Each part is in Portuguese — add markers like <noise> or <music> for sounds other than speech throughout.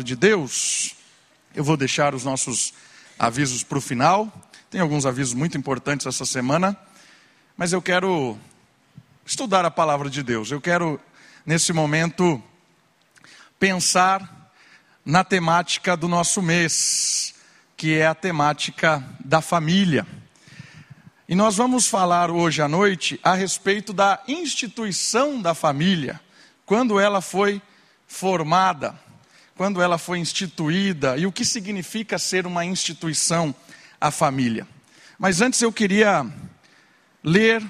de Deus, eu vou deixar os nossos avisos para o final. Tem alguns avisos muito importantes essa semana, mas eu quero estudar a palavra de Deus. Eu quero, nesse momento, pensar na temática do nosso mês, que é a temática da família. E nós vamos falar hoje à noite a respeito da instituição da família, quando ela foi formada quando ela foi instituída e o que significa ser uma instituição, a família. Mas antes eu queria ler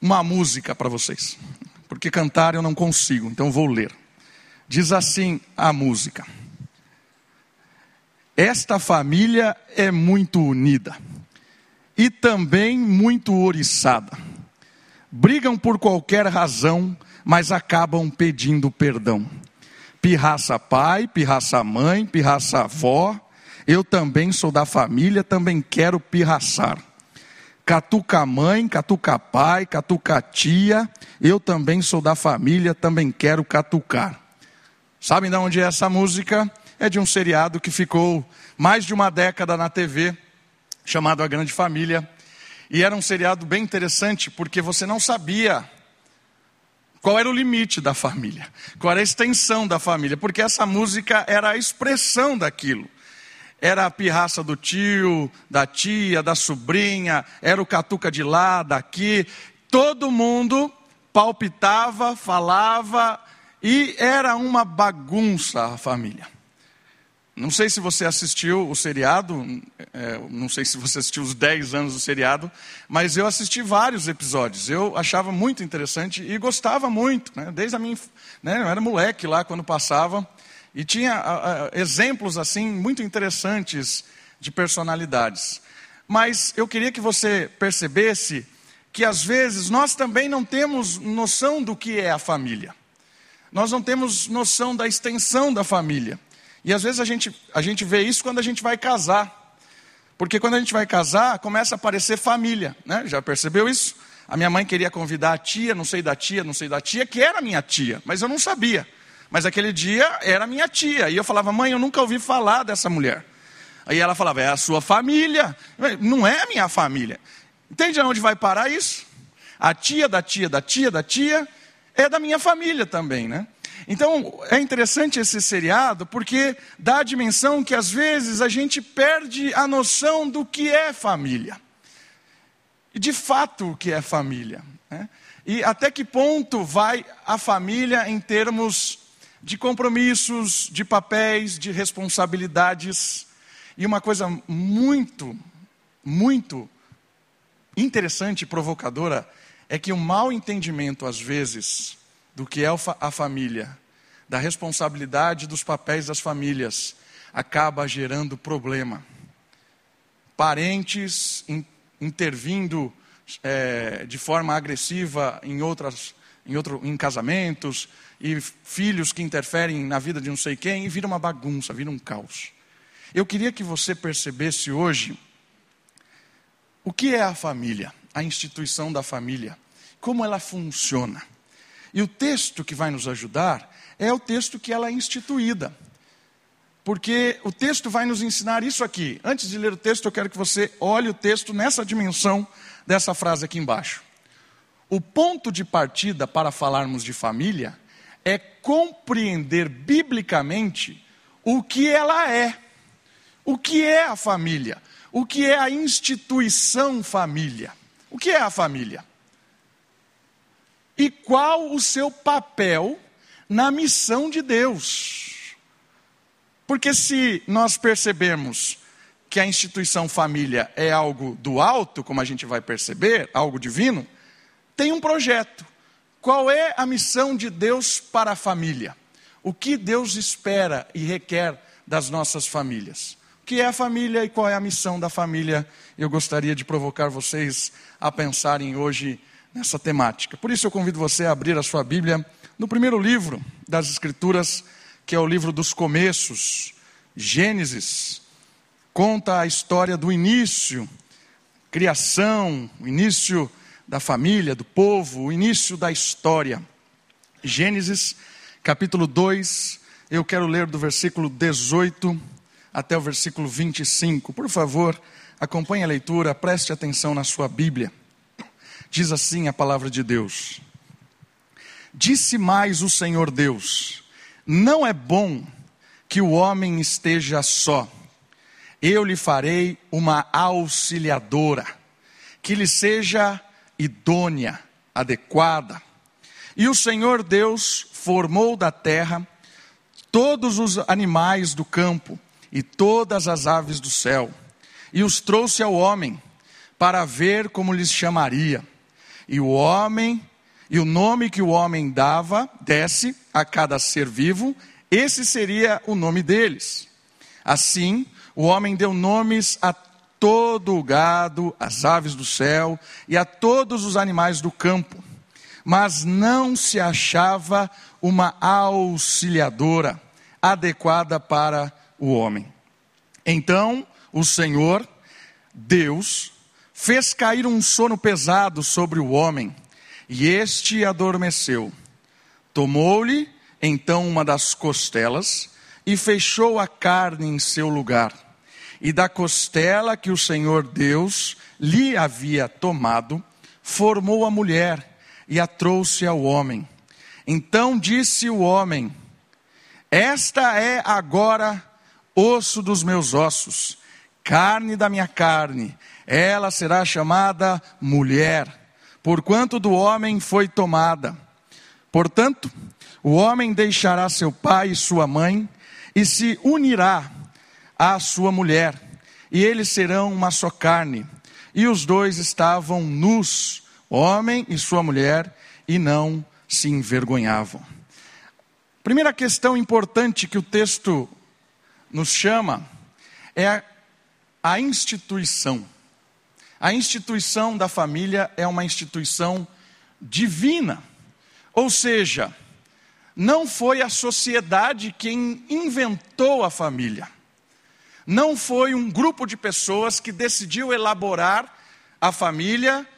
uma música para vocês, porque cantar eu não consigo, então vou ler. Diz assim a música: Esta família é muito unida e também muito oriçada. Brigam por qualquer razão, mas acabam pedindo perdão pirraça pai, pirraça mãe, pirraça avó. Eu também sou da família, também quero pirraçar. Catuca mãe, catuca pai, catuca tia. Eu também sou da família, também quero catucar. Sabem de onde é essa música? É de um seriado que ficou mais de uma década na TV, chamado A Grande Família. E era um seriado bem interessante, porque você não sabia qual era o limite da família? Qual era a extensão da família? Porque essa música era a expressão daquilo. Era a pirraça do tio, da tia, da sobrinha, era o catuca de lá, daqui. Todo mundo palpitava, falava e era uma bagunça a família. Não sei se você assistiu o seriado, é, não sei se você assistiu os 10 anos do seriado, mas eu assisti vários episódios. Eu achava muito interessante e gostava muito, né? desde a minha. Né? Eu era moleque lá quando passava, e tinha a, a, exemplos assim muito interessantes de personalidades. Mas eu queria que você percebesse que às vezes nós também não temos noção do que é a família, nós não temos noção da extensão da família. E às vezes a gente, a gente vê isso quando a gente vai casar. Porque quando a gente vai casar, começa a aparecer família, né? Já percebeu isso? A minha mãe queria convidar a tia, não sei da tia, não sei da tia, que era minha tia, mas eu não sabia. Mas aquele dia era minha tia. E eu falava, mãe, eu nunca ouvi falar dessa mulher. Aí ela falava, é a sua família. Não é a minha família. Entende aonde vai parar isso? A tia da tia da tia da tia é da minha família também, né? Então, é interessante esse seriado porque dá a dimensão que às vezes a gente perde a noção do que é família. E de fato o que é família. Né? E até que ponto vai a família em termos de compromissos, de papéis, de responsabilidades. E uma coisa muito, muito interessante e provocadora é que o mau entendimento, às vezes, do que é a família, da responsabilidade dos papéis das famílias, acaba gerando problema. Parentes intervindo é, de forma agressiva em outras, em, outro, em casamentos, e filhos que interferem na vida de não sei quem, e vira uma bagunça, vira um caos. Eu queria que você percebesse hoje o que é a família, a instituição da família, como ela funciona. E o texto que vai nos ajudar é o texto que ela é instituída. Porque o texto vai nos ensinar isso aqui. Antes de ler o texto, eu quero que você olhe o texto nessa dimensão dessa frase aqui embaixo. O ponto de partida para falarmos de família é compreender biblicamente o que ela é. O que é a família? O que é a instituição família? O que é a família? E qual o seu papel na missão de Deus. Porque se nós percebermos que a instituição família é algo do alto, como a gente vai perceber, algo divino, tem um projeto. Qual é a missão de Deus para a família? O que Deus espera e requer das nossas famílias? O que é a família e qual é a missão da família? Eu gostaria de provocar vocês a pensarem hoje nessa temática. Por isso eu convido você a abrir a sua Bíblia no primeiro livro das Escrituras, que é o livro dos começos, Gênesis. Conta a história do início, criação, o início da família, do povo, o início da história. Gênesis, capítulo 2, Eu quero ler do versículo 18 até o versículo 25. Por favor, acompanhe a leitura, preste atenção na sua Bíblia. Diz assim a palavra de Deus: Disse mais o Senhor Deus: Não é bom que o homem esteja só. Eu lhe farei uma auxiliadora, que lhe seja idônea, adequada. E o Senhor Deus formou da terra todos os animais do campo e todas as aves do céu, e os trouxe ao homem para ver como lhes chamaria. E o homem, e o nome que o homem dava, desse a cada ser vivo, esse seria o nome deles. Assim, o homem deu nomes a todo o gado, as aves do céu e a todos os animais do campo. Mas não se achava uma auxiliadora adequada para o homem. Então o Senhor, Deus, fez cair um sono pesado sobre o homem, e este adormeceu. Tomou-lhe então uma das costelas e fechou a carne em seu lugar. E da costela que o Senhor Deus lhe havia tomado, formou a mulher e a trouxe ao homem. Então disse o homem: esta é agora osso dos meus ossos, carne da minha carne. Ela será chamada mulher, porquanto do homem foi tomada. Portanto, o homem deixará seu pai e sua mãe e se unirá à sua mulher, e eles serão uma só carne. E os dois estavam nus, homem e sua mulher, e não se envergonhavam. Primeira questão importante que o texto nos chama é a instituição. A instituição da família é uma instituição divina. Ou seja, não foi a sociedade quem inventou a família. Não foi um grupo de pessoas que decidiu elaborar a família,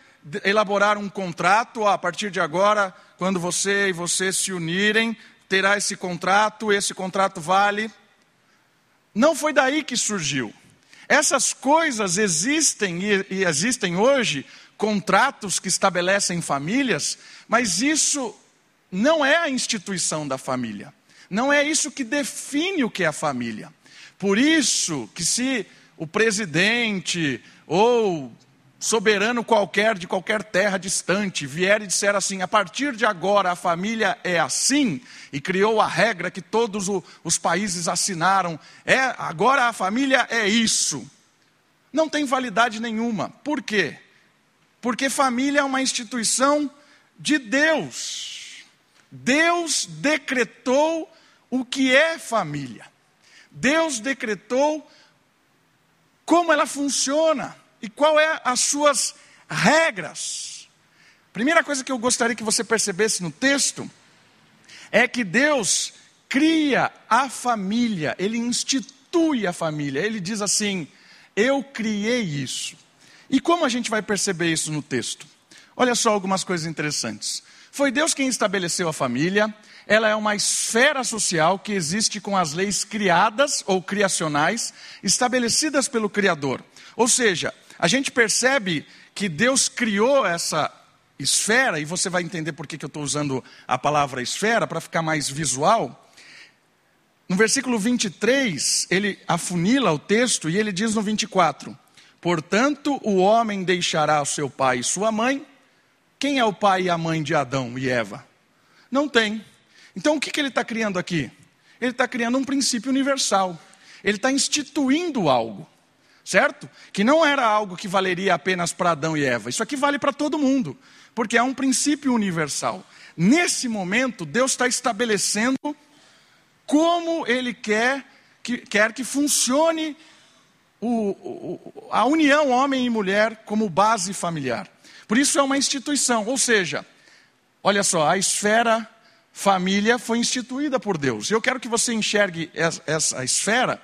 elaborar um contrato, a partir de agora, quando você e você se unirem, terá esse contrato, esse contrato vale. Não foi daí que surgiu. Essas coisas existem e, existem hoje, contratos que estabelecem famílias, mas isso não é a instituição da família. Não é isso que define o que é a família. Por isso que se o presidente ou soberano qualquer de qualquer terra distante vier e disser assim: a partir de agora a família é assim, e criou a regra que todos os países assinaram, é, agora a família é isso. Não tem validade nenhuma. Por quê? Porque família é uma instituição de Deus. Deus decretou o que é família. Deus decretou como ela funciona e qual é as suas regras. Primeira coisa que eu gostaria que você percebesse no texto é que Deus cria a família, ele institui a família. Ele diz assim: "Eu criei isso". E como a gente vai perceber isso no texto? Olha só algumas coisas interessantes. Foi Deus quem estabeleceu a família, ela é uma esfera social que existe com as leis criadas ou criacionais estabelecidas pelo Criador. Ou seja, a gente percebe que Deus criou essa esfera, e você vai entender por que, eu estou usando a palavra esfera, para ficar mais visual. No versículo 23, ele afunila o texto e ele diz no 24: Portanto, o homem deixará o seu pai e sua mãe. Quem é o pai e a mãe de Adão e Eva? Não tem. Então, o que, que ele está criando aqui? Ele está criando um princípio universal. Ele está instituindo algo certo? Que não era algo que valeria apenas para Adão e Eva. Isso aqui vale para todo mundo, porque é um princípio universal. Nesse momento, Deus está estabelecendo como Ele quer que, quer que funcione o, o, a união homem e mulher como base familiar. Por isso é uma instituição, ou seja, olha só, a esfera família foi instituída por Deus. Eu quero que você enxergue essa, essa esfera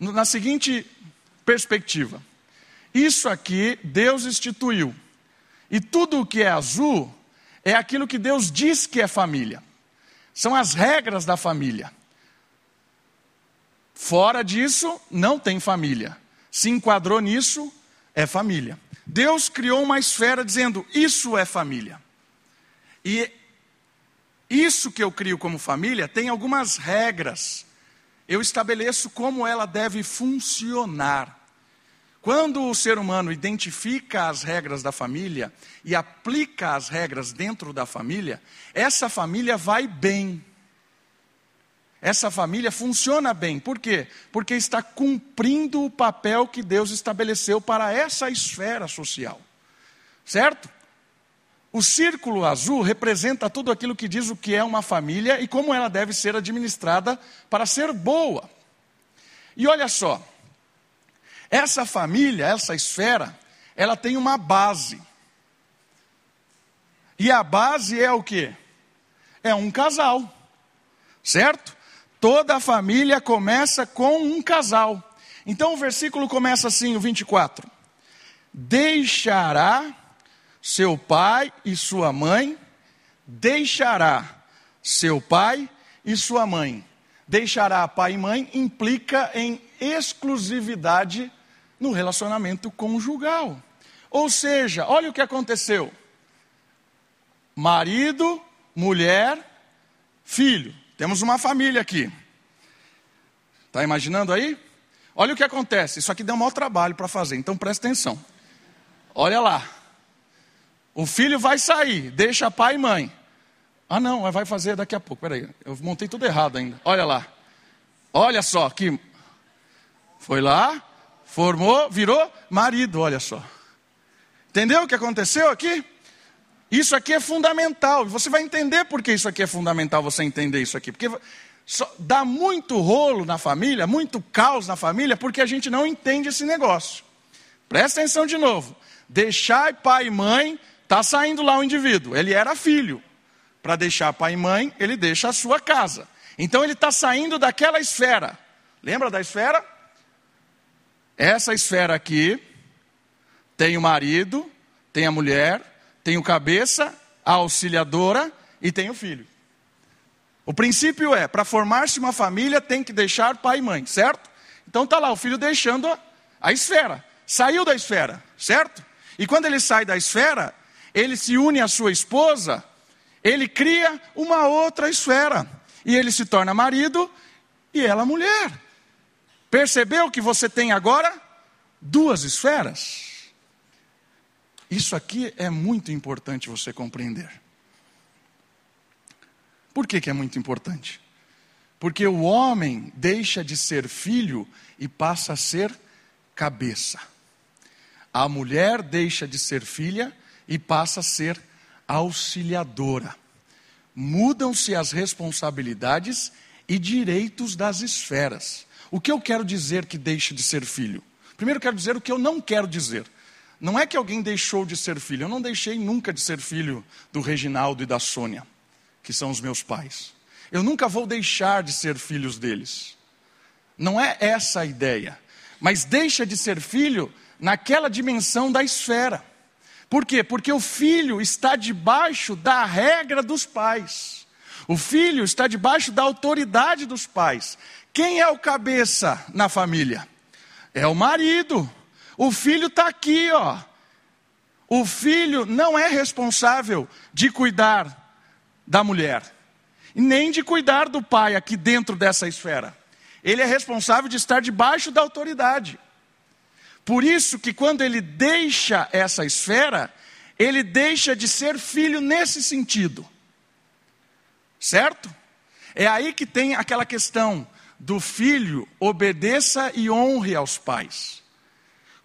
na seguinte perspectiva. Isso aqui Deus instituiu. E tudo o que é azul é aquilo que Deus diz que é família. São as regras da família. Fora disso, não tem família. Se enquadrou nisso, é família. Deus criou uma esfera dizendo: Isso é família. E isso que eu crio como família tem algumas regras. Eu estabeleço como ela deve funcionar. Quando o ser humano identifica as regras da família e aplica as regras dentro da família, essa família vai bem. Essa família funciona bem. Por quê? Porque está cumprindo o papel que Deus estabeleceu para essa esfera social. Certo? O círculo azul representa tudo aquilo que diz o que é uma família e como ela deve ser administrada para ser boa. E olha só, essa família, essa esfera, ela tem uma base. E a base é o que? É um casal, certo? Toda a família começa com um casal. Então o versículo começa assim, o 24: Deixará seu pai e sua mãe, deixará seu pai e sua mãe. Deixará pai e mãe implica em exclusividade no relacionamento conjugal. Ou seja, olha o que aconteceu: marido, mulher, filho. Temos uma família aqui. Está imaginando aí? Olha o que acontece. Isso aqui deu um maior trabalho para fazer, então presta atenção. Olha lá. O filho vai sair, deixa pai e mãe. Ah, não, vai fazer daqui a pouco. Peraí, eu montei tudo errado ainda. Olha lá. Olha só que. Foi lá, formou, virou marido, olha só. Entendeu o que aconteceu aqui? Isso aqui é fundamental. Você vai entender por que isso aqui é fundamental, você entender isso aqui. Porque dá muito rolo na família, muito caos na família, porque a gente não entende esse negócio. Presta atenção de novo. Deixar pai e mãe, está saindo lá o indivíduo. Ele era filho. Para deixar pai e mãe, ele deixa a sua casa. Então ele está saindo daquela esfera. Lembra da esfera? Essa esfera aqui tem o marido, tem a mulher, tem o cabeça, a auxiliadora e tem o filho. O princípio é, para formar-se uma família tem que deixar pai e mãe, certo? Então está lá o filho deixando a, a esfera. Saiu da esfera, certo? E quando ele sai da esfera, ele se une à sua esposa, ele cria uma outra esfera. E ele se torna marido e ela mulher. Percebeu que você tem agora duas esferas? Isso aqui é muito importante você compreender. Por que, que é muito importante? Porque o homem deixa de ser filho e passa a ser cabeça. A mulher deixa de ser filha e passa a ser auxiliadora. Mudam-se as responsabilidades e direitos das esferas. O que eu quero dizer que deixa de ser filho? Primeiro, quero dizer o que eu não quero dizer. Não é que alguém deixou de ser filho. Eu não deixei nunca de ser filho do Reginaldo e da Sônia, que são os meus pais. Eu nunca vou deixar de ser filhos deles. Não é essa a ideia. Mas deixa de ser filho naquela dimensão da esfera. Por quê? Porque o filho está debaixo da regra dos pais. O filho está debaixo da autoridade dos pais. Quem é o cabeça na família? É o marido. O filho está aqui, ó. O filho não é responsável de cuidar da mulher, nem de cuidar do pai aqui dentro dessa esfera. Ele é responsável de estar debaixo da autoridade. Por isso que quando ele deixa essa esfera, ele deixa de ser filho nesse sentido. Certo? É aí que tem aquela questão do filho obedeça e honre aos pais.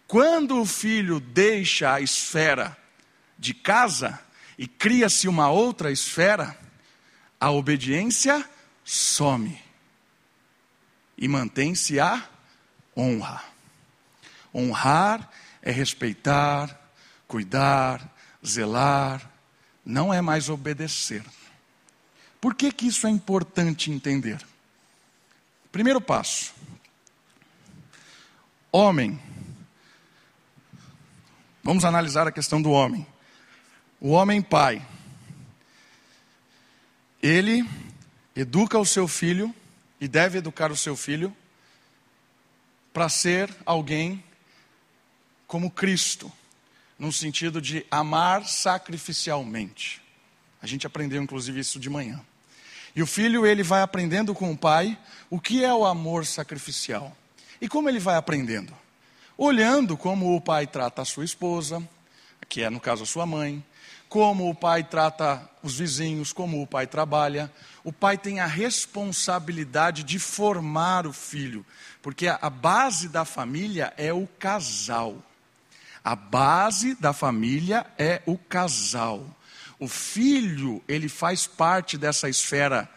Quando o filho deixa a esfera de casa e cria-se uma outra esfera, a obediência some e mantém-se a honra. Honrar é respeitar, cuidar, zelar, não é mais obedecer. Por que, que isso é importante entender? Primeiro passo: homem Vamos analisar a questão do homem. O homem pai, ele educa o seu filho e deve educar o seu filho para ser alguém como Cristo, no sentido de amar sacrificialmente. A gente aprendeu inclusive isso de manhã. E o filho, ele vai aprendendo com o pai o que é o amor sacrificial. E como ele vai aprendendo? Olhando como o pai trata a sua esposa, que é no caso a sua mãe, como o pai trata os vizinhos, como o pai trabalha. O pai tem a responsabilidade de formar o filho, porque a base da família é o casal. A base da família é o casal. O filho, ele faz parte dessa esfera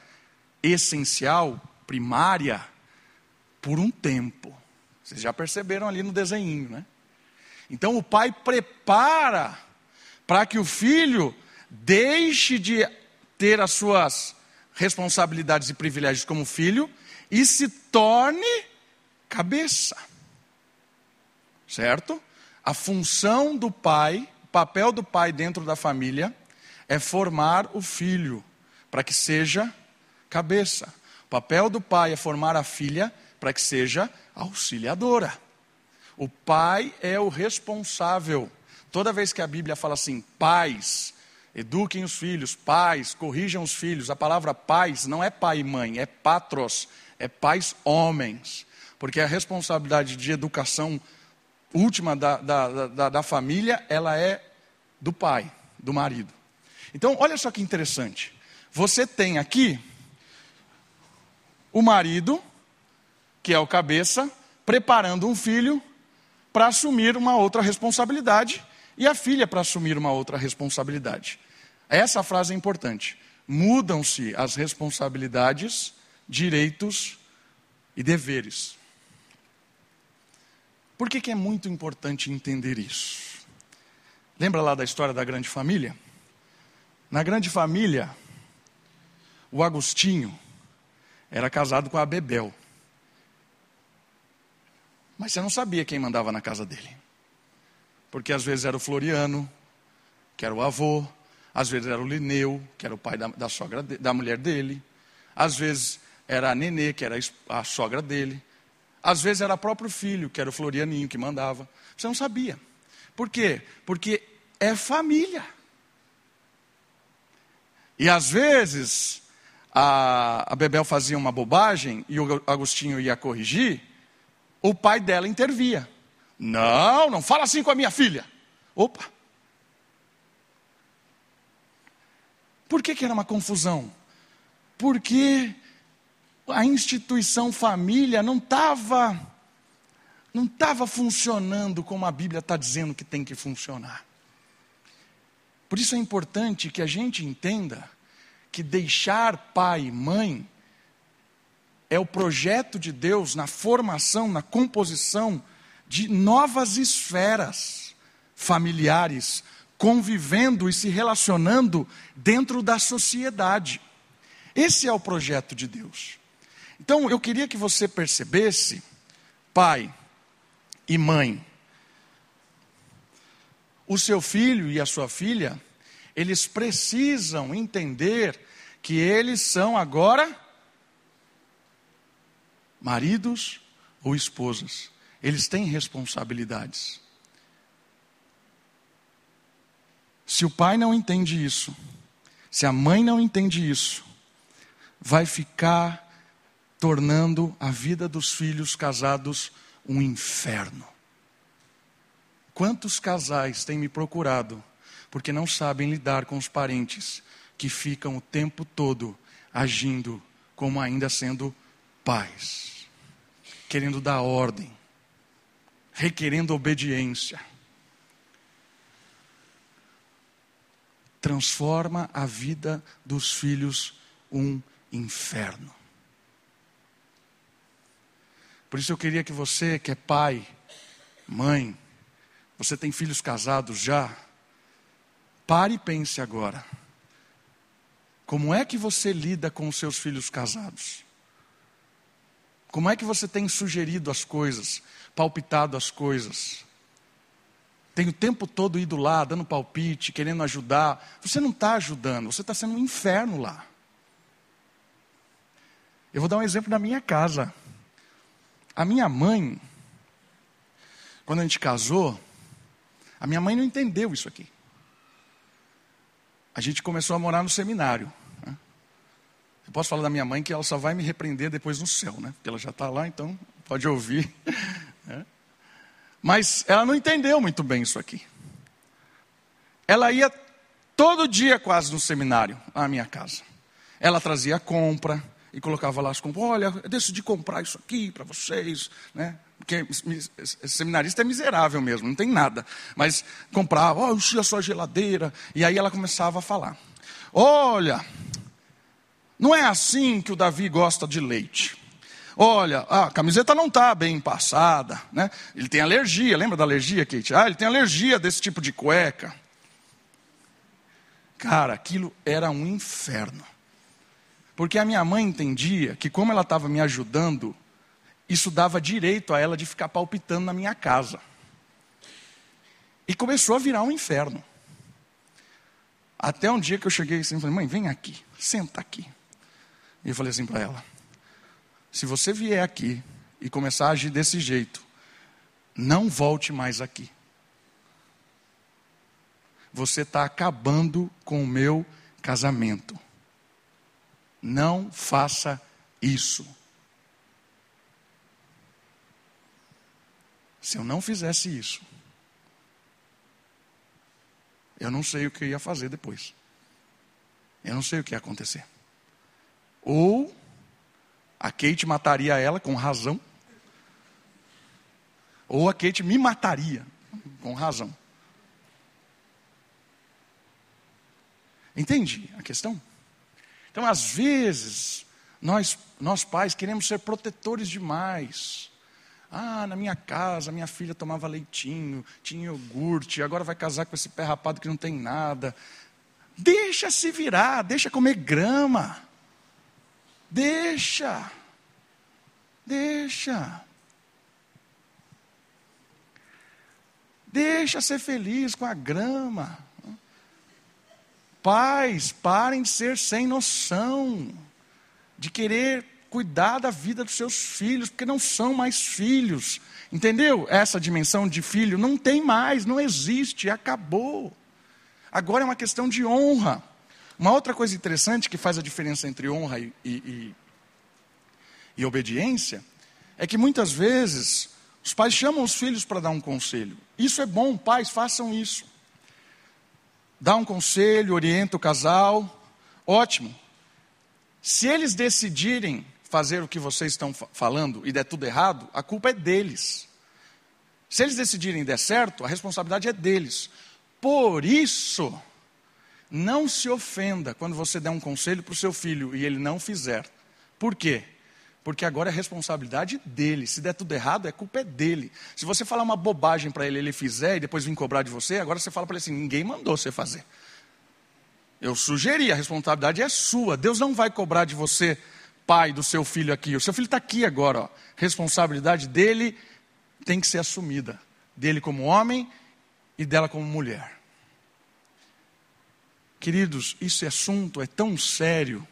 essencial, primária, por um tempo. Vocês já perceberam ali no desenho, né? Então o pai prepara para que o filho deixe de ter as suas responsabilidades e privilégios como filho e se torne cabeça. Certo? A função do pai, o papel do pai dentro da família é formar o filho para que seja cabeça. O papel do pai é formar a filha para que seja auxiliadora. O pai é o responsável. Toda vez que a Bíblia fala assim, pais, eduquem os filhos, pais, corrijam os filhos, a palavra pais não é pai e mãe, é patros, é pais homens. Porque a responsabilidade de educação última da, da, da, da família, ela é do pai, do marido. Então, olha só que interessante. Você tem aqui o marido, que é o cabeça, preparando um filho para assumir uma outra responsabilidade e a filha para assumir uma outra responsabilidade. Essa frase é importante. Mudam-se as responsabilidades, direitos e deveres. Por que, que é muito importante entender isso? Lembra lá da história da grande família? Na grande família, o Agostinho era casado com a Bebel. Mas você não sabia quem mandava na casa dele. Porque às vezes era o Floriano, que era o avô, às vezes era o Lineu, que era o pai da, da sogra de, da mulher dele, às vezes era a Nenê, que era a sogra dele, às vezes era o próprio filho, que era o Florianinho que mandava. Você não sabia. Por quê? Porque é família. E às vezes a, a Bebel fazia uma bobagem e o Agostinho ia corrigir, o pai dela intervia. Não, não fala assim com a minha filha. Opa! Por que, que era uma confusão? Porque a instituição família não estava não estava funcionando como a Bíblia está dizendo que tem que funcionar. Por isso é importante que a gente entenda que deixar pai e mãe é o projeto de Deus na formação, na composição de novas esferas familiares, convivendo e se relacionando dentro da sociedade. Esse é o projeto de Deus. Então, eu queria que você percebesse, pai e mãe, o seu filho e a sua filha, eles precisam entender que eles são agora maridos ou esposas. Eles têm responsabilidades. Se o pai não entende isso, se a mãe não entende isso, vai ficar tornando a vida dos filhos casados um inferno. Quantos casais têm me procurado porque não sabem lidar com os parentes que ficam o tempo todo agindo como ainda sendo pais, querendo dar ordem, requerendo obediência. Transforma a vida dos filhos um inferno. Por isso eu queria que você, que é pai, mãe, você tem filhos casados já? Pare e pense agora. Como é que você lida com os seus filhos casados? Como é que você tem sugerido as coisas, palpitado as coisas? Tem o tempo todo ido lá, dando palpite, querendo ajudar. Você não está ajudando, você está sendo um inferno lá. Eu vou dar um exemplo da minha casa. A minha mãe, Quando a gente casou, a minha mãe não entendeu isso aqui. A gente começou a morar no seminário. Né? Eu posso falar da minha mãe que ela só vai me repreender depois no céu, né? Porque ela já está lá, então pode ouvir. <laughs> Né? Mas ela não entendeu muito bem isso aqui. Ela ia todo dia quase no seminário, à minha casa. Ela trazia compra e colocava lá as compras. Olha, eu decidi comprar isso aqui para vocês, né? Porque seminarista é miserável mesmo, não tem nada. Mas comprava, enchia a sua geladeira. E aí ela começava a falar: Olha, não é assim que o Davi gosta de leite. Olha, a camiseta não está bem passada, né? Ele tem alergia, lembra da alergia, Kate? Ah, ele tem alergia desse tipo de cueca. Cara, aquilo era um inferno. Porque a minha mãe entendia que, como ela estava me ajudando, isso dava direito a ela de ficar palpitando na minha casa. E começou a virar um inferno. Até um dia que eu cheguei assim falei, mãe, vem aqui, senta aqui. E eu falei assim para ela: se você vier aqui e começar a agir desse jeito, não volte mais aqui você está acabando com o meu casamento. Não faça isso. Se eu não fizesse isso, eu não sei o que eu ia fazer depois. Eu não sei o que ia acontecer. Ou a Kate mataria ela com razão, ou a Kate me mataria com razão. Entende a questão? Então, às vezes, nós, nós pais queremos ser protetores demais. Ah, na minha casa, minha filha tomava leitinho, tinha iogurte, agora vai casar com esse pé rapado que não tem nada. Deixa se virar, deixa comer grama. Deixa. Deixa. Deixa ser feliz com a grama. Pais, parem de ser sem noção, de querer cuidar da vida dos seus filhos, porque não são mais filhos. Entendeu? Essa dimensão de filho não tem mais, não existe, acabou. Agora é uma questão de honra. Uma outra coisa interessante que faz a diferença entre honra e, e, e obediência é que muitas vezes os pais chamam os filhos para dar um conselho. Isso é bom, pais, façam isso dá um conselho, orienta o casal, ótimo. Se eles decidirem fazer o que vocês estão falando e der tudo errado, a culpa é deles. Se eles decidirem der certo, a responsabilidade é deles. Por isso, não se ofenda quando você der um conselho para o seu filho e ele não fizer. Por quê? porque agora é responsabilidade dele. Se der tudo errado, a culpa é dele. Se você falar uma bobagem para ele, ele fizer e depois vir cobrar de você, agora você fala para ele assim: ninguém mandou você fazer. Eu sugeri, a responsabilidade é sua. Deus não vai cobrar de você, pai do seu filho aqui. O seu filho está aqui agora. Ó. Responsabilidade dele tem que ser assumida. Dele como homem e dela como mulher. Queridos, esse assunto é tão sério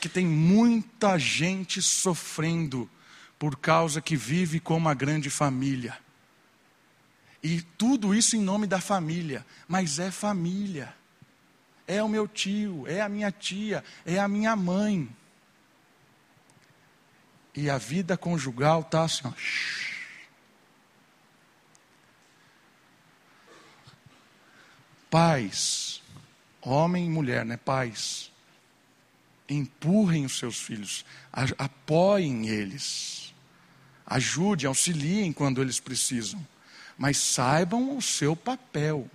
que tem muita gente sofrendo por causa que vive com uma grande família. E tudo isso em nome da família, mas é família. É o meu tio, é a minha tia, é a minha mãe. E a vida conjugal está assim, ó. Pais, homem e mulher, né? Pais empurrem os seus filhos, apoiem eles, ajude, auxiliem quando eles precisam, mas saibam o seu papel.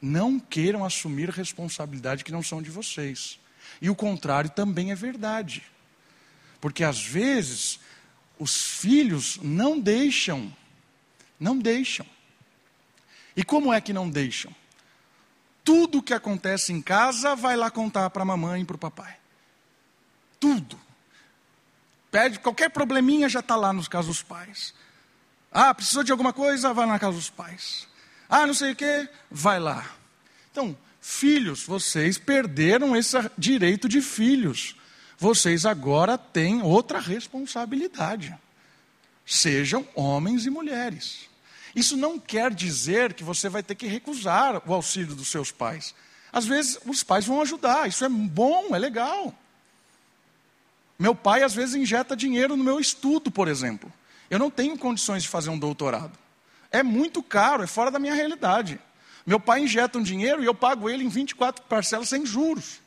Não queiram assumir responsabilidade que não são de vocês. E o contrário também é verdade. Porque às vezes os filhos não deixam, não deixam. E como é que não deixam? Tudo que acontece em casa vai lá contar para a mamãe e para o papai. Tudo. Pede qualquer probleminha, já está lá nos casos dos pais. Ah, precisou de alguma coisa, vai na casa dos pais. Ah, não sei o que, vai lá. Então, filhos, vocês perderam esse direito de filhos. Vocês agora têm outra responsabilidade. Sejam homens e mulheres. Isso não quer dizer que você vai ter que recusar o auxílio dos seus pais. Às vezes os pais vão ajudar, isso é bom, é legal. Meu pai às vezes injeta dinheiro no meu estudo, por exemplo. Eu não tenho condições de fazer um doutorado. É muito caro, é fora da minha realidade. Meu pai injeta um dinheiro e eu pago ele em 24 parcelas sem juros.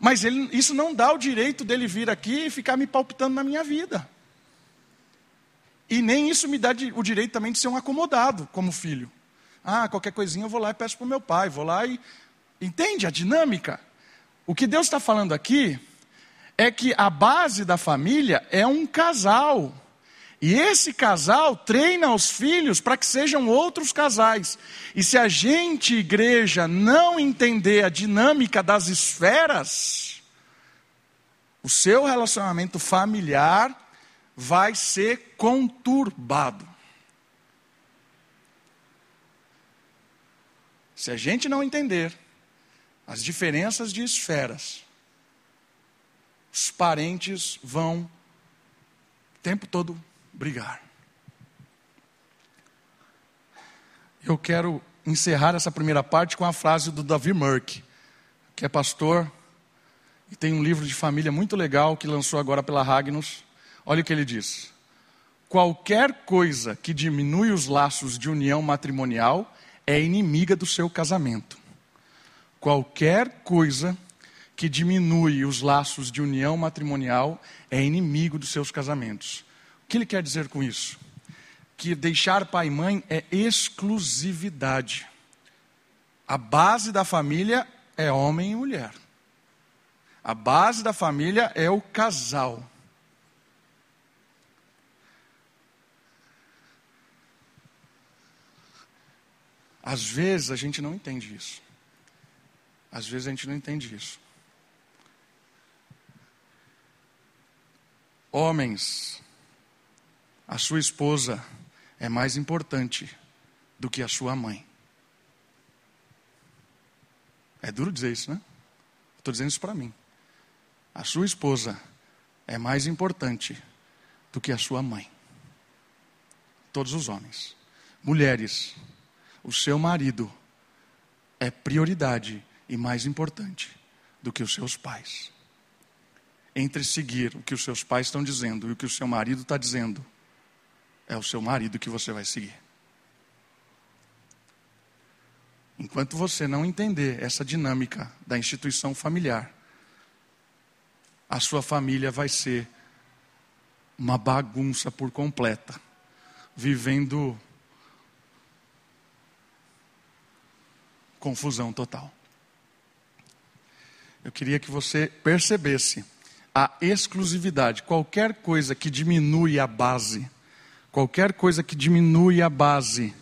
Mas ele, isso não dá o direito dele vir aqui e ficar me palpitando na minha vida. E nem isso me dá o direito também de ser um acomodado como filho. Ah, qualquer coisinha eu vou lá e peço para o meu pai, vou lá e. Entende a dinâmica? O que Deus está falando aqui é que a base da família é um casal. E esse casal treina os filhos para que sejam outros casais. E se a gente, igreja, não entender a dinâmica das esferas, o seu relacionamento familiar vai ser conturbado. Se a gente não entender as diferenças de esferas, os parentes vão o tempo todo brigar. Eu quero encerrar essa primeira parte com a frase do Davi Merck, que é pastor e tem um livro de família muito legal que lançou agora pela Ragnos. Olha o que ele diz: Qualquer coisa que diminui os laços de união matrimonial é inimiga do seu casamento. Qualquer coisa que diminui os laços de união matrimonial é inimigo dos seus casamentos. Que ele quer dizer com isso? Que deixar pai e mãe é exclusividade. A base da família é homem e mulher. A base da família é o casal. Às vezes a gente não entende isso. Às vezes a gente não entende isso. Homens, a sua esposa é mais importante do que a sua mãe. É duro dizer isso, né? Estou dizendo isso para mim. A sua esposa é mais importante do que a sua mãe. Todos os homens. Mulheres, o seu marido é prioridade e mais importante do que os seus pais entre seguir o que os seus pais estão dizendo e o que o seu marido está dizendo, é o seu marido que você vai seguir. Enquanto você não entender essa dinâmica da instituição familiar, a sua família vai ser uma bagunça por completa, vivendo confusão total. Eu queria que você percebesse a exclusividade. Qualquer coisa que diminui a base, qualquer coisa que diminui a base,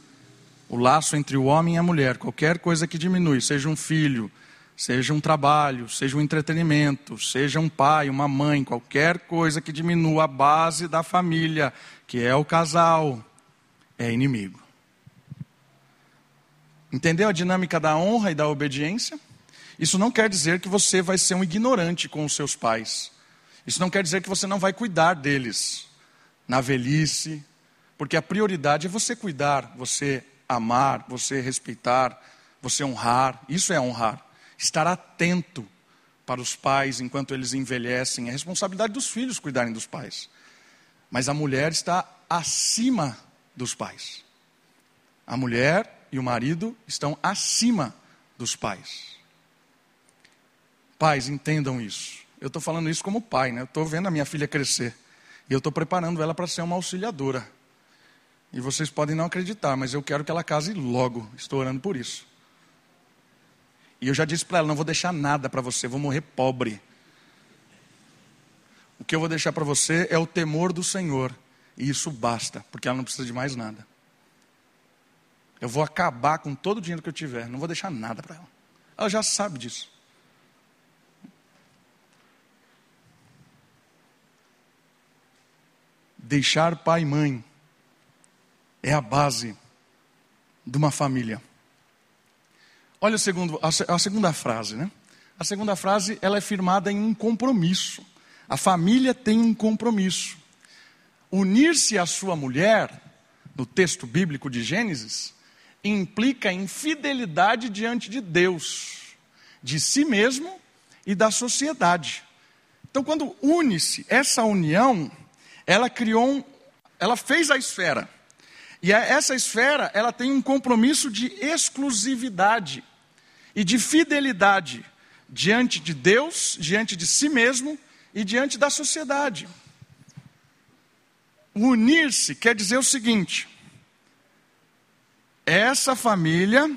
o laço entre o homem e a mulher, qualquer coisa que diminui, seja um filho, seja um trabalho, seja um entretenimento, seja um pai, uma mãe, qualquer coisa que diminua a base da família, que é o casal, é inimigo. Entendeu a dinâmica da honra e da obediência? Isso não quer dizer que você vai ser um ignorante com os seus pais. Isso não quer dizer que você não vai cuidar deles na velhice, porque a prioridade é você cuidar, você amar, você respeitar, você honrar. Isso é honrar. Estar atento para os pais enquanto eles envelhecem. É responsabilidade dos filhos cuidarem dos pais. Mas a mulher está acima dos pais. A mulher e o marido estão acima dos pais. Pais, entendam isso. Eu estou falando isso como pai, né? Eu estou vendo a minha filha crescer. E eu estou preparando ela para ser uma auxiliadora. E vocês podem não acreditar, mas eu quero que ela case logo. Estou orando por isso. E eu já disse para ela: não vou deixar nada para você, vou morrer pobre. O que eu vou deixar para você é o temor do Senhor. E isso basta, porque ela não precisa de mais nada. Eu vou acabar com todo o dinheiro que eu tiver, não vou deixar nada para ela. Ela já sabe disso. Deixar pai e mãe é a base de uma família. Olha o segundo, a, segunda frase, né? A segunda frase ela é firmada em um compromisso. A família tem um compromisso. Unir-se à sua mulher no texto bíblico de Gênesis, implica em fidelidade diante de Deus, de si mesmo e da sociedade. Então, quando une-se essa união, ela criou, um, ela fez a esfera. E essa esfera, ela tem um compromisso de exclusividade e de fidelidade diante de Deus, diante de si mesmo e diante da sociedade. Unir-se quer dizer o seguinte: essa família,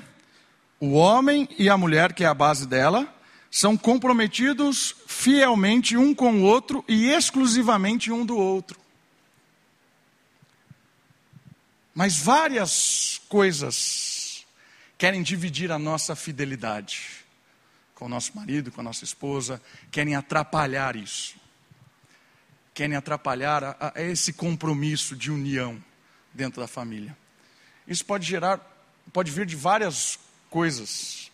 o homem e a mulher, que é a base dela, são comprometidos fielmente um com o outro e exclusivamente um do outro. Mas várias coisas querem dividir a nossa fidelidade com o nosso marido, com a nossa esposa, querem atrapalhar isso. Querem atrapalhar a, a esse compromisso de união dentro da família. Isso pode gerar, pode vir de várias coisas.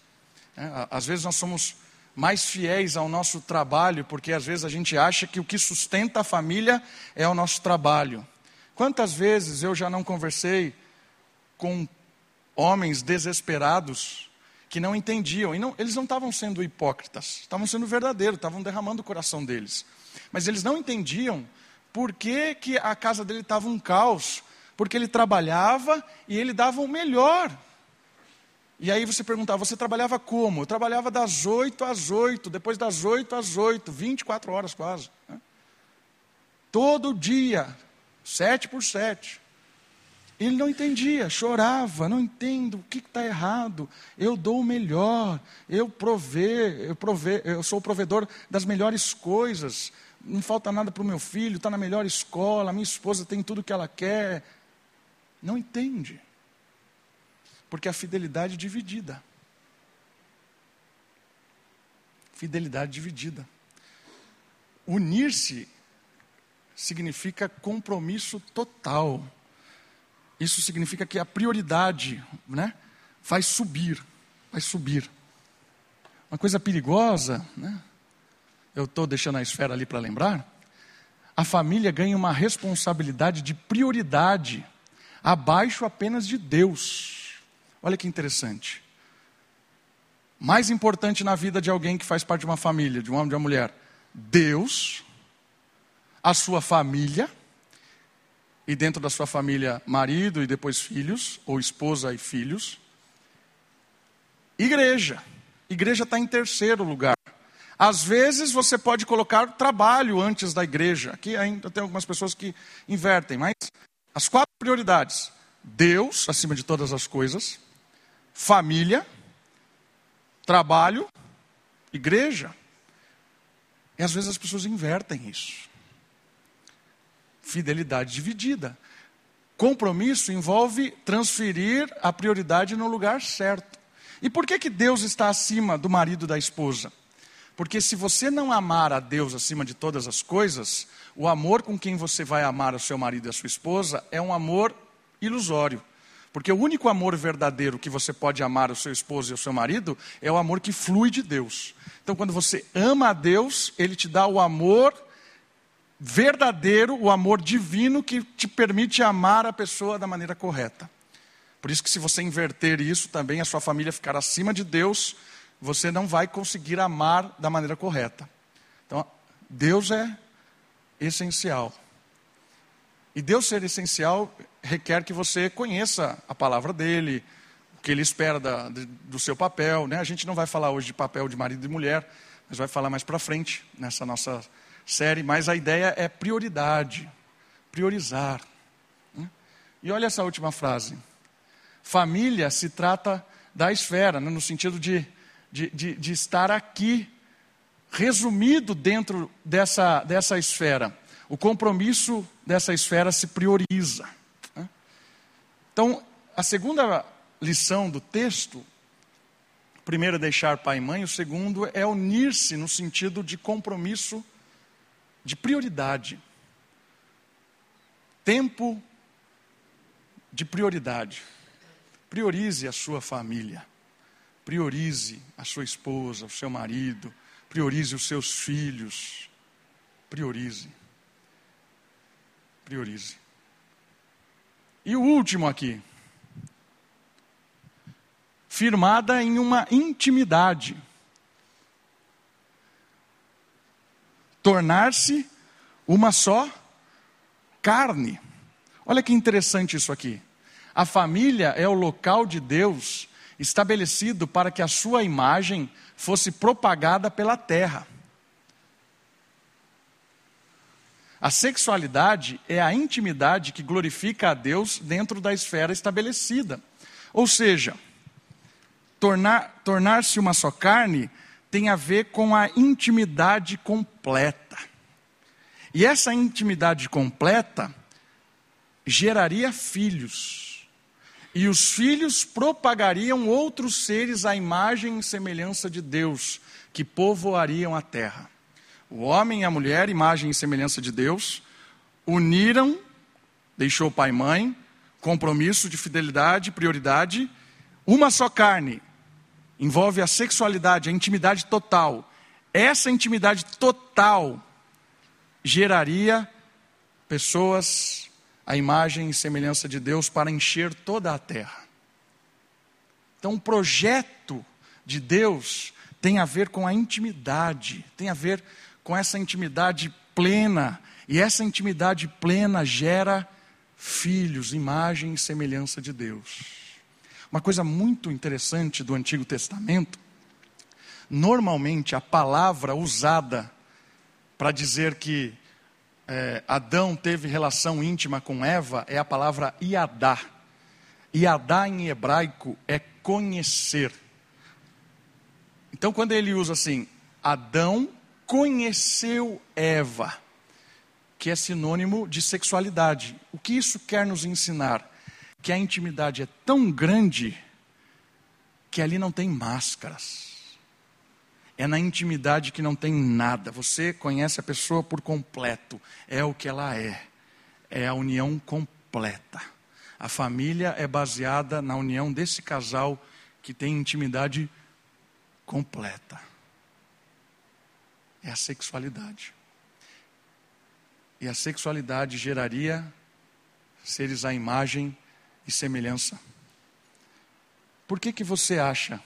Né? Às vezes nós somos mais fiéis ao nosso trabalho, porque às vezes a gente acha que o que sustenta a família é o nosso trabalho. Quantas vezes eu já não conversei com homens desesperados que não entendiam, e não, eles não estavam sendo hipócritas, estavam sendo verdadeiros, estavam derramando o coração deles. Mas eles não entendiam por que, que a casa dele estava um caos, porque ele trabalhava e ele dava o melhor. E aí você perguntava, você trabalhava como? Eu trabalhava das 8 às 8, depois das 8 às 8, 24 horas quase. Né? Todo dia, sete por sete. Ele não entendia, chorava, não entendo o que está errado. Eu dou o melhor, eu provê, eu provê, eu sou o provedor das melhores coisas. Não falta nada para o meu filho, está na melhor escola, minha esposa tem tudo que ela quer. Não entende. Porque a fidelidade é dividida. Fidelidade dividida. Unir-se significa compromisso total isso significa que a prioridade né, vai subir, vai subir. Uma coisa perigosa, né, eu estou deixando a esfera ali para lembrar, a família ganha uma responsabilidade de prioridade, abaixo apenas de Deus. Olha que interessante. Mais importante na vida de alguém que faz parte de uma família, de um homem, de uma mulher, Deus, a sua família e dentro da sua família, marido e depois filhos, ou esposa e filhos. Igreja. Igreja está em terceiro lugar. Às vezes você pode colocar trabalho antes da igreja. Aqui ainda tem algumas pessoas que invertem, mas as quatro prioridades: Deus acima de todas as coisas, família, trabalho, igreja. E às vezes as pessoas invertem isso fidelidade dividida. Compromisso envolve transferir a prioridade no lugar certo. E por que, que Deus está acima do marido da esposa? Porque se você não amar a Deus acima de todas as coisas, o amor com quem você vai amar o seu marido e a sua esposa é um amor ilusório. Porque o único amor verdadeiro que você pode amar o seu esposo e o seu marido é o amor que flui de Deus. Então, quando você ama a Deus, Ele te dá o amor verdadeiro, o amor divino que te permite amar a pessoa da maneira correta. Por isso que se você inverter isso também, a sua família ficar acima de Deus, você não vai conseguir amar da maneira correta. Então, Deus é essencial. E Deus ser essencial requer que você conheça a palavra dele, o que ele espera da, do seu papel. Né? A gente não vai falar hoje de papel de marido e mulher, mas vai falar mais para frente nessa nossa série, mas a ideia é prioridade, priorizar. Né? E olha essa última frase. Família se trata da esfera, né, no sentido de, de, de, de estar aqui, resumido dentro dessa, dessa esfera. O compromisso dessa esfera se prioriza. Né? Então, a segunda lição do texto, primeiro é deixar pai e mãe, o segundo é unir-se no sentido de compromisso de prioridade. Tempo de prioridade. Priorize a sua família. Priorize a sua esposa, o seu marido. Priorize os seus filhos. Priorize. Priorize. E o último aqui. Firmada em uma intimidade. Tornar-se uma só carne. Olha que interessante isso aqui. A família é o local de Deus estabelecido para que a sua imagem fosse propagada pela terra. A sexualidade é a intimidade que glorifica a Deus dentro da esfera estabelecida. Ou seja, tornar-se tornar uma só carne tem a ver com a intimidade completa. E essa intimidade completa geraria filhos. E os filhos propagariam outros seres à imagem e semelhança de Deus, que povoariam a terra. O homem e a mulher, imagem e semelhança de Deus, uniram, deixou pai e mãe, compromisso de fidelidade, prioridade, uma só carne. Envolve a sexualidade, a intimidade total. Essa intimidade total geraria pessoas à imagem e semelhança de Deus para encher toda a terra. Então, o projeto de Deus tem a ver com a intimidade, tem a ver com essa intimidade plena, e essa intimidade plena gera filhos, imagem e semelhança de Deus. Uma coisa muito interessante do Antigo Testamento, normalmente a palavra usada para dizer que é, Adão teve relação íntima com Eva é a palavra iadá. Iadá em hebraico é conhecer. Então, quando ele usa assim, Adão conheceu Eva, que é sinônimo de sexualidade. O que isso quer nos ensinar? Que a intimidade é tão grande que ali não tem máscaras. É na intimidade que não tem nada. Você conhece a pessoa por completo. É o que ela é. É a união completa. A família é baseada na união desse casal que tem intimidade completa é a sexualidade. E a sexualidade geraria seres à imagem e semelhança. Por que que você acha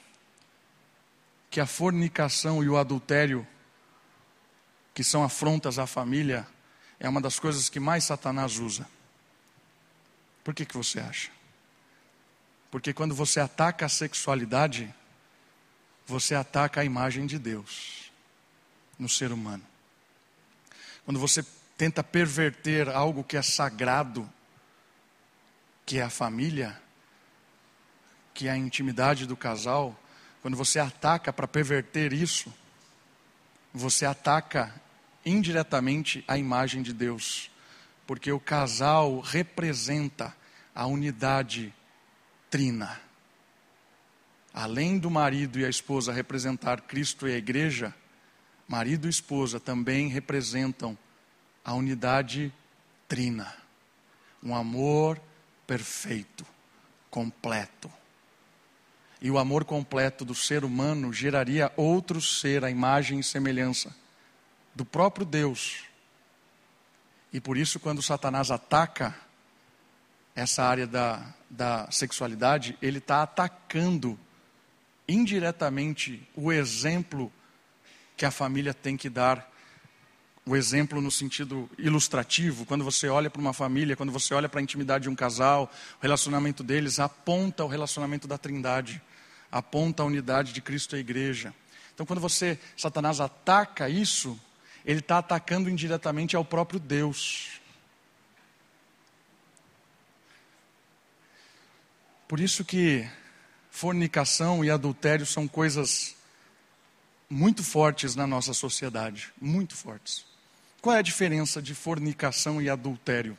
que a fornicação e o adultério, que são afrontas à família, é uma das coisas que mais Satanás usa? Por que que você acha? Porque quando você ataca a sexualidade, você ataca a imagem de Deus no ser humano. Quando você tenta perverter algo que é sagrado, que é a família, que é a intimidade do casal, quando você ataca para perverter isso, você ataca indiretamente a imagem de Deus, porque o casal representa a unidade trina. Além do marido e a esposa representar Cristo e a igreja, marido e esposa também representam a unidade trina, um amor perfeito, completo. E o amor completo do ser humano geraria outro ser, a imagem e semelhança do próprio Deus. E por isso, quando Satanás ataca essa área da, da sexualidade, ele está atacando indiretamente o exemplo que a família tem que dar o exemplo no sentido ilustrativo, quando você olha para uma família, quando você olha para a intimidade de um casal, o relacionamento deles aponta o relacionamento da Trindade, aponta a unidade de Cristo e a igreja. Então, quando você, Satanás, ataca isso, ele está atacando indiretamente ao próprio Deus. Por isso que fornicação e adultério são coisas muito fortes na nossa sociedade, muito fortes. Qual é a diferença de fornicação e adultério?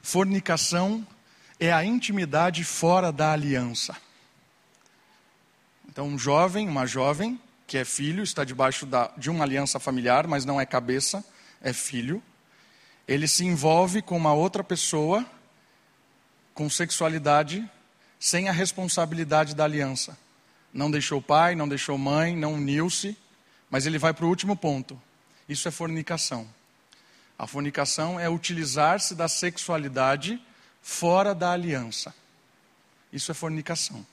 Fornicação é a intimidade fora da aliança. Então, um jovem, uma jovem, que é filho, está debaixo da, de uma aliança familiar, mas não é cabeça, é filho. Ele se envolve com uma outra pessoa, com sexualidade, sem a responsabilidade da aliança não deixou pai, não deixou mãe, não uniu-se, mas ele vai para o último ponto. Isso é fornicação. A fornicação é utilizar-se da sexualidade fora da aliança. Isso é fornicação.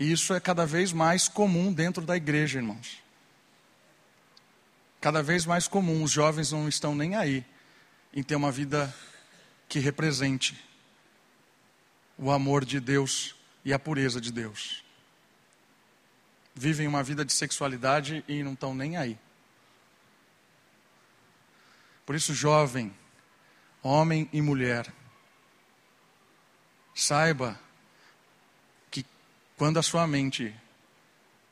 E isso é cada vez mais comum dentro da igreja, irmãos. Cada vez mais comum, os jovens não estão nem aí em ter uma vida que represente o amor de Deus e a pureza de Deus. Vivem uma vida de sexualidade e não estão nem aí. Por isso, jovem, homem e mulher, saiba que quando a sua mente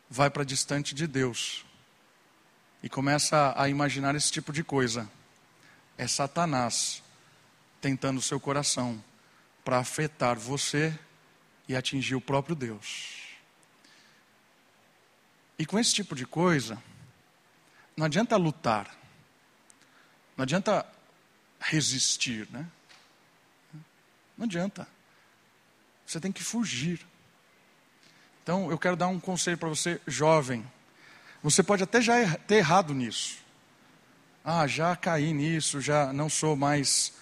vai para distante de Deus e começa a imaginar esse tipo de coisa, é Satanás tentando o seu coração para afetar você e atingir o próprio Deus. E com esse tipo de coisa, não adianta lutar, não adianta resistir, né? Não adianta. Você tem que fugir. Então, eu quero dar um conselho para você, jovem. Você pode até já ter errado nisso. Ah, já caí nisso, já não sou mais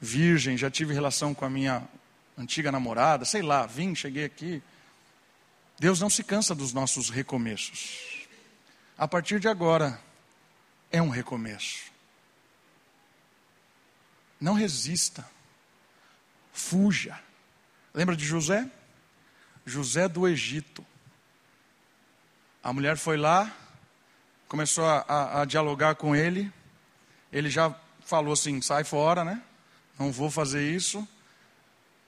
virgem, já tive relação com a minha antiga namorada, sei lá, vim, cheguei aqui. Deus não se cansa dos nossos recomeços. A partir de agora, é um recomeço. Não resista. Fuja. Lembra de José? José do Egito. A mulher foi lá, começou a, a, a dialogar com ele. Ele já falou assim: sai fora, né? Não vou fazer isso.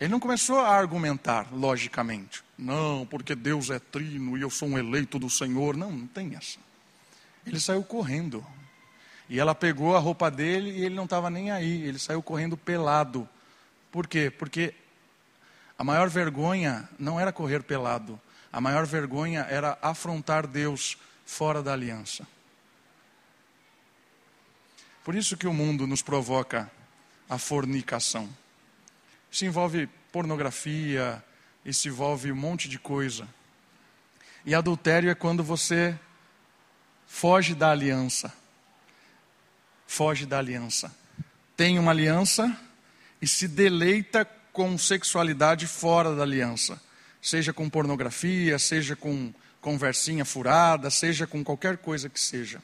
Ele não começou a argumentar logicamente. Não, porque Deus é trino e eu sou um eleito do Senhor. Não, não tem essa. Ele saiu correndo. E ela pegou a roupa dele e ele não estava nem aí. Ele saiu correndo pelado. Por quê? Porque a maior vergonha não era correr pelado. A maior vergonha era afrontar Deus fora da aliança. Por isso que o mundo nos provoca a fornicação. Isso envolve pornografia, isso envolve um monte de coisa. E adultério é quando você foge da aliança foge da aliança. Tem uma aliança e se deleita com sexualidade fora da aliança, seja com pornografia, seja com conversinha furada, seja com qualquer coisa que seja.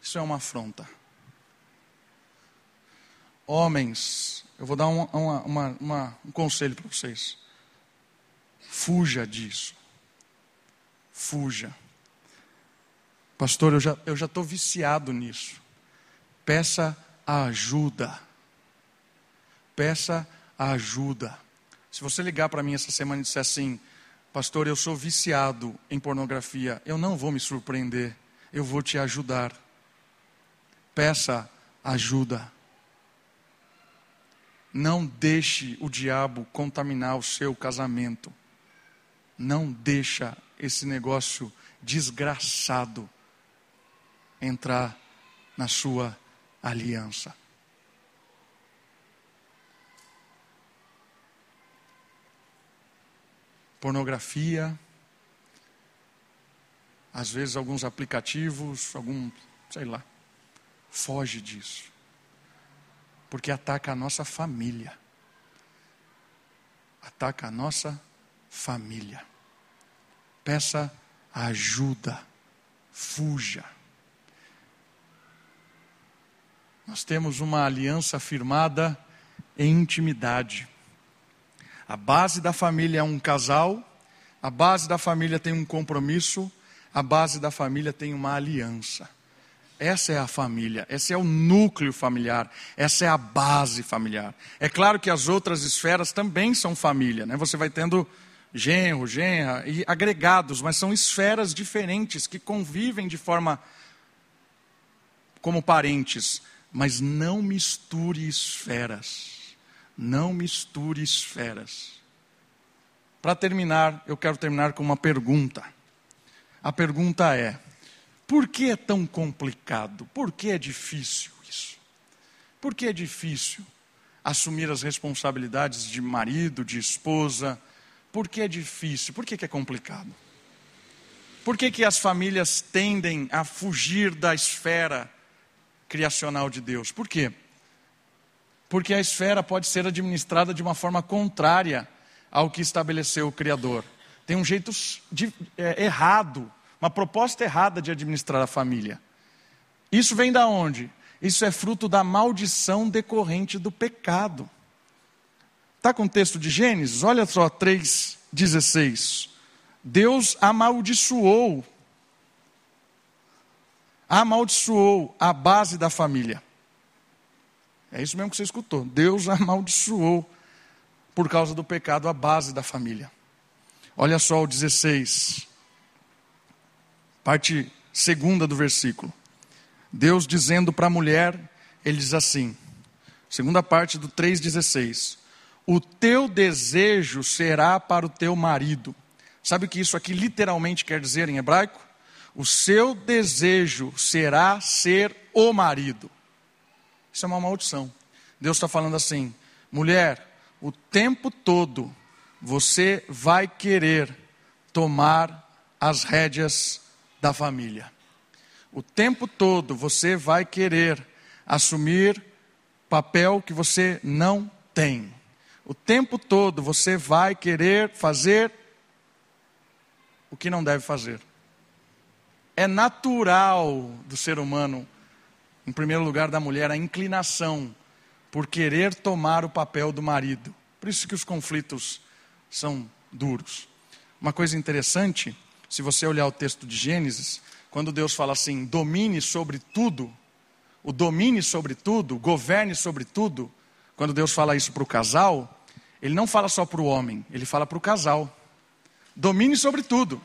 Isso é uma afronta. Homens, eu vou dar uma, uma, uma, um conselho para vocês. Fuja disso. Fuja. Pastor, eu já estou já viciado nisso. Peça ajuda. Peça ajuda. Se você ligar para mim essa semana e disser assim, pastor, eu sou viciado em pornografia, eu não vou me surpreender, eu vou te ajudar. Peça ajuda. Não deixe o diabo contaminar o seu casamento. Não deixa esse negócio desgraçado entrar na sua aliança. Pornografia, às vezes alguns aplicativos, algum, sei lá, foge disso. Porque ataca a nossa família. Ataca a nossa família. Peça ajuda. Fuja. Nós temos uma aliança firmada em intimidade. A base da família é um casal, a base da família tem um compromisso, a base da família tem uma aliança. Essa é a família, esse é o núcleo familiar, essa é a base familiar. É claro que as outras esferas também são família, né? Você vai tendo genro, genra e agregados, mas são esferas diferentes que convivem de forma como parentes mas não misture esferas. Não misture esferas. Para terminar, eu quero terminar com uma pergunta. A pergunta é: por que é tão complicado? Por que é difícil isso? Por que é difícil assumir as responsabilidades de marido, de esposa? Por que é difícil? Por que é complicado? Por que, que as famílias tendem a fugir da esfera criacional de Deus. Por quê? porque a esfera pode ser administrada de uma forma contrária ao que estabeleceu o Criador. Tem um jeito de, é, errado, uma proposta errada de administrar a família. Isso vem da onde? Isso é fruto da maldição decorrente do pecado. Está com o texto de Gênesis? Olha só, 3,16. Deus amaldiçoou, amaldiçoou a base da família. É isso mesmo que você escutou. Deus amaldiçoou por causa do pecado a base da família. Olha só o 16, parte segunda do versículo. Deus dizendo para a mulher, ele diz assim, segunda parte do 3,16: O teu desejo será para o teu marido. Sabe o que isso aqui literalmente quer dizer em hebraico? O seu desejo será ser o marido. Isso é uma maldição. Deus está falando assim: mulher, o tempo todo você vai querer tomar as rédeas da família. O tempo todo você vai querer assumir papel que você não tem. O tempo todo você vai querer fazer o que não deve fazer. É natural do ser humano em primeiro lugar, da mulher, a inclinação por querer tomar o papel do marido. Por isso que os conflitos são duros. Uma coisa interessante, se você olhar o texto de Gênesis, quando Deus fala assim: domine sobre tudo, o domine sobre tudo, governe sobre tudo, quando Deus fala isso para o casal, ele não fala só para o homem, ele fala para o casal. Domine sobre tudo.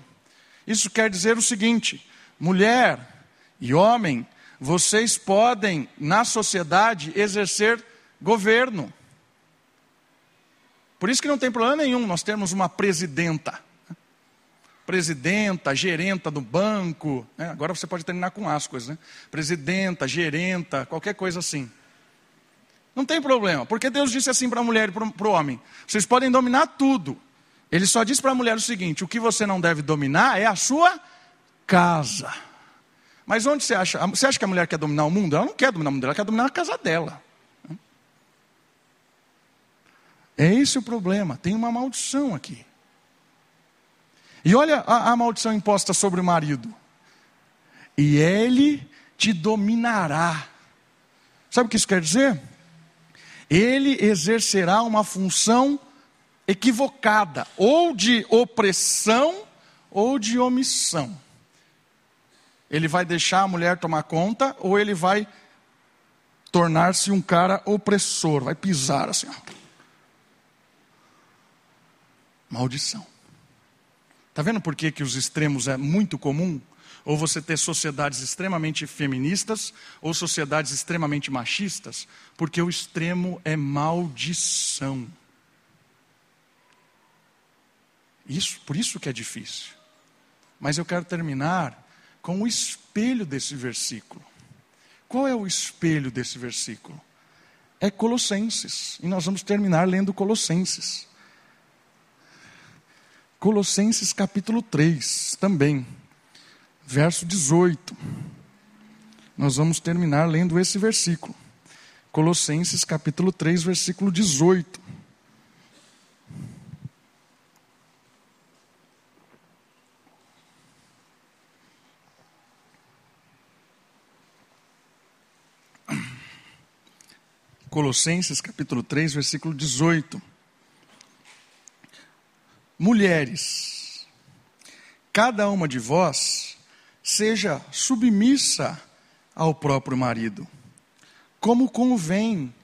Isso quer dizer o seguinte: mulher e homem vocês podem, na sociedade, exercer governo. Por isso que não tem problema nenhum nós temos uma presidenta. Presidenta, gerenta do banco. Né? Agora você pode terminar com as coisas, né? Presidenta, gerenta, qualquer coisa assim. Não tem problema, porque Deus disse assim para a mulher e para o homem: vocês podem dominar tudo. Ele só disse para a mulher o seguinte: o que você não deve dominar é a sua casa. Mas onde você acha? Você acha que a mulher quer dominar o mundo? Ela não quer dominar o mundo, ela quer dominar a casa dela. É esse o problema. Tem uma maldição aqui. E olha a, a maldição imposta sobre o marido. E ele te dominará. Sabe o que isso quer dizer? Ele exercerá uma função equivocada, ou de opressão ou de omissão. Ele vai deixar a mulher tomar conta ou ele vai tornar-se um cara opressor, vai pisar assim. Ó. Maldição. Está vendo por que, que os extremos é muito comum? Ou você ter sociedades extremamente feministas ou sociedades extremamente machistas? Porque o extremo é maldição. Isso, por isso que é difícil. Mas eu quero terminar com o espelho desse versículo. Qual é o espelho desse versículo? É Colossenses. E nós vamos terminar lendo Colossenses. Colossenses capítulo 3, também, verso 18. Nós vamos terminar lendo esse versículo. Colossenses capítulo 3, versículo 18. Colossenses capítulo 3, versículo 18. Mulheres, cada uma de vós seja submissa ao próprio marido, como convém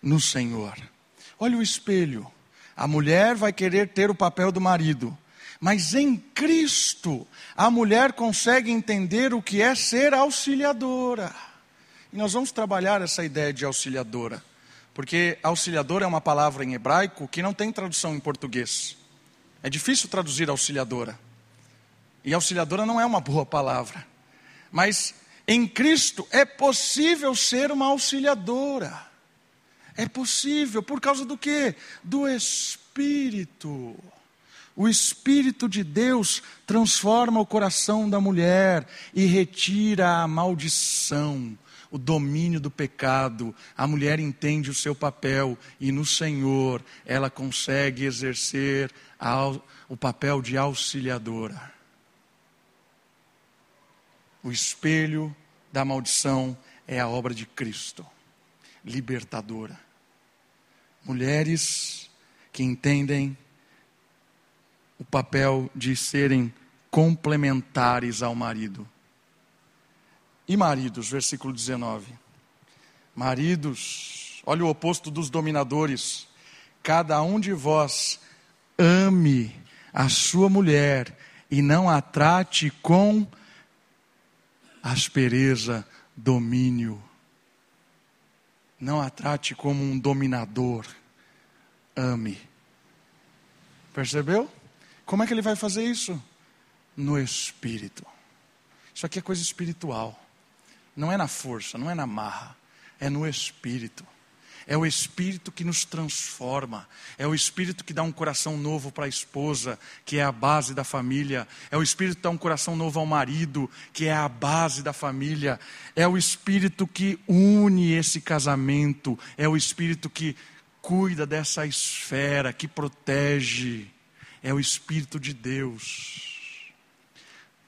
no Senhor. Olha o espelho. A mulher vai querer ter o papel do marido, mas em Cristo a mulher consegue entender o que é ser auxiliadora. E nós vamos trabalhar essa ideia de auxiliadora. Porque auxiliadora é uma palavra em hebraico que não tem tradução em português. É difícil traduzir auxiliadora. E auxiliadora não é uma boa palavra. Mas em Cristo é possível ser uma auxiliadora. É possível, por causa do quê? Do Espírito. O Espírito de Deus transforma o coração da mulher e retira a maldição o domínio do pecado, a mulher entende o seu papel e no Senhor ela consegue exercer o papel de auxiliadora. O espelho da maldição é a obra de Cristo, libertadora. Mulheres que entendem o papel de serem complementares ao marido. E maridos, versículo 19. Maridos, olha o oposto dos dominadores. Cada um de vós ame a sua mulher e não a trate com aspereza, domínio. Não a trate como um dominador. Ame. Percebeu? Como é que ele vai fazer isso? no espírito. Isso aqui é coisa espiritual. Não é na força, não é na marra, é no espírito. É o Espírito que nos transforma, é o Espírito que dá um coração novo para a esposa, que é a base da família, é o Espírito que dá um coração novo ao marido, que é a base da família, é o Espírito que une esse casamento, é o Espírito que cuida dessa esfera, que protege, é o Espírito de Deus.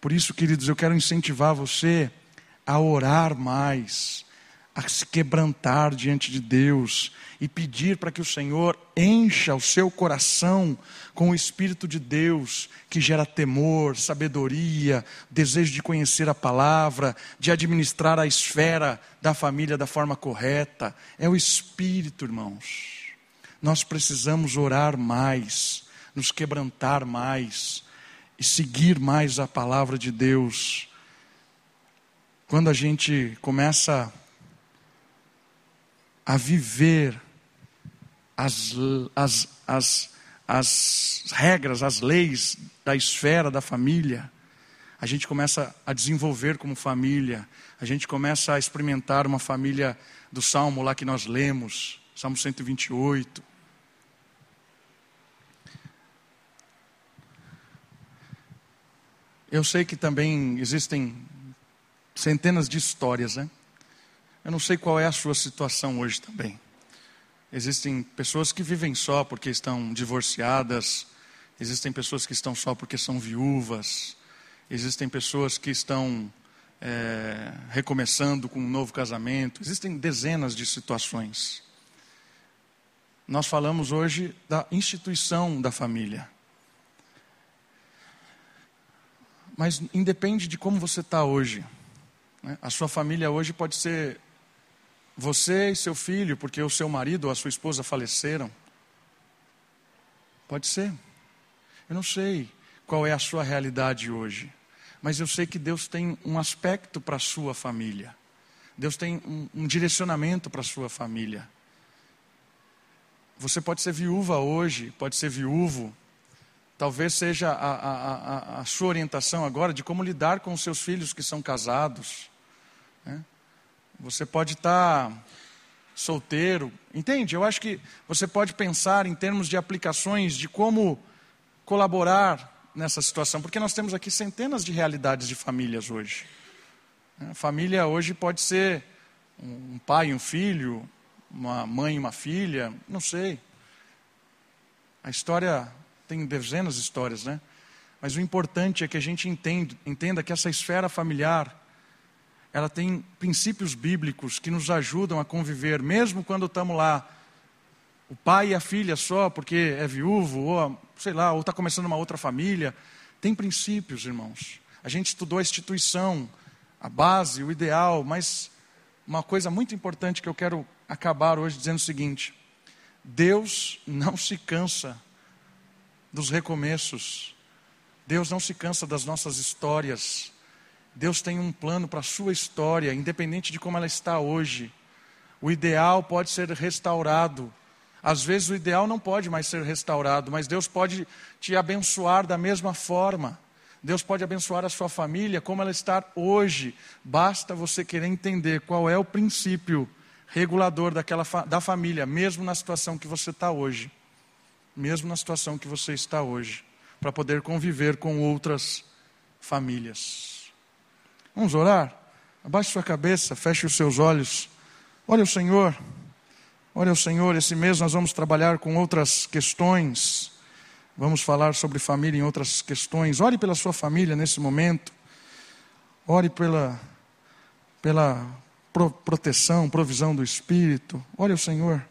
Por isso, queridos, eu quero incentivar você a orar mais, a se quebrantar diante de Deus e pedir para que o Senhor encha o seu coração com o Espírito de Deus, que gera temor, sabedoria, desejo de conhecer a palavra, de administrar a esfera da família da forma correta. É o Espírito, irmãos. Nós precisamos orar mais, nos quebrantar mais e seguir mais a palavra de Deus. Quando a gente começa a viver as, as, as, as regras, as leis da esfera da família, a gente começa a desenvolver como família, a gente começa a experimentar uma família do salmo lá que nós lemos, Salmo 128. Eu sei que também existem centenas de histórias, né? Eu não sei qual é a sua situação hoje também. Existem pessoas que vivem só porque estão divorciadas, existem pessoas que estão só porque são viúvas, existem pessoas que estão é, recomeçando com um novo casamento, existem dezenas de situações. Nós falamos hoje da instituição da família. Mas independe de como você está hoje. Né? A sua família hoje pode ser você e seu filho, porque o seu marido ou a sua esposa faleceram. Pode ser. Eu não sei qual é a sua realidade hoje, mas eu sei que Deus tem um aspecto para a sua família. Deus tem um, um direcionamento para a sua família. Você pode ser viúva hoje, pode ser viúvo, Talvez seja a, a, a, a, sua orientação agora de como lidar com os seus filhos que são casados. Né? Você pode estar solteiro, entende? Eu acho que você pode pensar em termos de aplicações de como colaborar nessa situação, porque nós temos aqui centenas de realidades de famílias hoje. A família hoje pode ser um pai e um filho, uma mãe e uma filha, não sei. A história tem dezenas de histórias, né? Mas o importante é que a gente entenda, entenda que essa esfera familiar, ela tem princípios bíblicos que nos ajudam a conviver, mesmo quando estamos lá, o pai e a filha só, porque é viúvo, ou sei lá, ou está começando uma outra família. Tem princípios, irmãos. A gente estudou a instituição, a base, o ideal, mas uma coisa muito importante que eu quero acabar hoje dizendo o seguinte: Deus não se cansa dos recomeços. Deus não se cansa das nossas histórias. Deus tem um plano para a sua história, independente de como ela está hoje. O ideal pode ser restaurado. Às vezes o ideal não pode mais ser restaurado, mas Deus pode te abençoar da mesma forma. Deus pode abençoar a sua família como ela está hoje. Basta você querer entender qual é o princípio regulador daquela da família, mesmo na situação que você está hoje mesmo na situação que você está hoje, para poder conviver com outras famílias. Vamos orar? Abaixe sua cabeça, feche os seus olhos. Olha o Senhor. Olha o Senhor, esse mês nós vamos trabalhar com outras questões. Vamos falar sobre família em outras questões. Ore pela sua família nesse momento. Ore pela, pela pro, proteção, provisão do Espírito. Olha o Senhor.